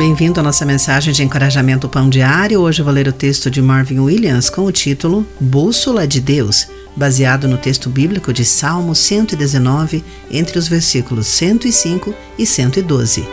Bem-vindo à nossa mensagem de encorajamento Pão Diário. Hoje eu vou ler o texto de Marvin Williams com o título Bússola de Deus, baseado no texto bíblico de Salmo 119, entre os versículos 105 e 112.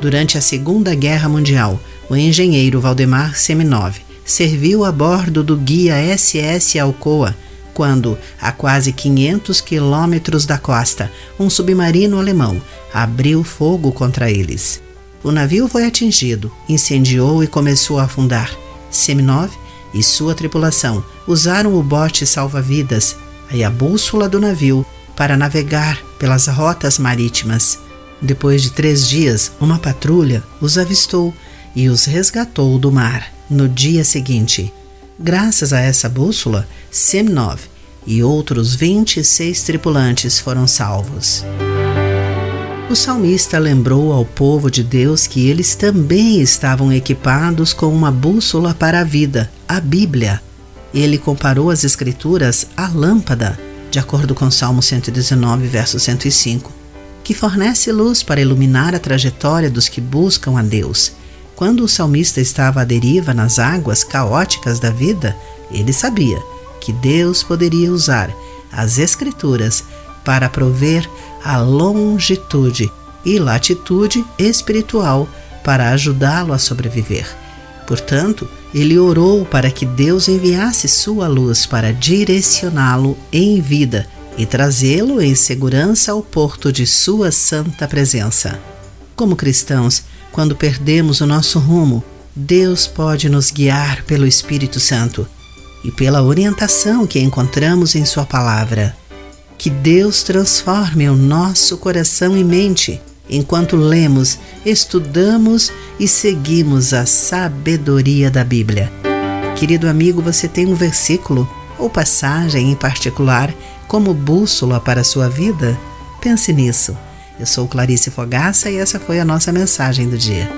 Durante a Segunda Guerra Mundial, o engenheiro Valdemar Seminov serviu a bordo do guia SS Alcoa quando, a quase 500 quilômetros da costa, um submarino alemão abriu fogo contra eles. O navio foi atingido, incendiou e começou a afundar. Seminov e sua tripulação usaram o bote salva-vidas e a bússola do navio para navegar pelas rotas marítimas. Depois de três dias, uma patrulha os avistou e os resgatou do mar. No dia seguinte, graças a essa bússola, Seminov e outros 26 tripulantes foram salvos. O salmista lembrou ao povo de Deus que eles também estavam equipados com uma bússola para a vida, a Bíblia. Ele comparou as Escrituras à lâmpada, de acordo com Salmo 119, verso 105, que fornece luz para iluminar a trajetória dos que buscam a Deus. Quando o salmista estava à deriva nas águas caóticas da vida, ele sabia que Deus poderia usar as Escrituras para prover a longitude e latitude espiritual para ajudá-lo a sobreviver. Portanto, ele orou para que Deus enviasse sua luz para direcioná-lo em vida e trazê-lo em segurança ao porto de sua santa presença. Como cristãos, quando perdemos o nosso rumo, Deus pode nos guiar pelo Espírito Santo e pela orientação que encontramos em Sua palavra. Que Deus transforme o nosso coração e mente enquanto lemos, estudamos e seguimos a sabedoria da Bíblia. Querido amigo, você tem um versículo ou passagem em particular como bússola para a sua vida? Pense nisso. Eu sou Clarice Fogaça e essa foi a nossa mensagem do dia.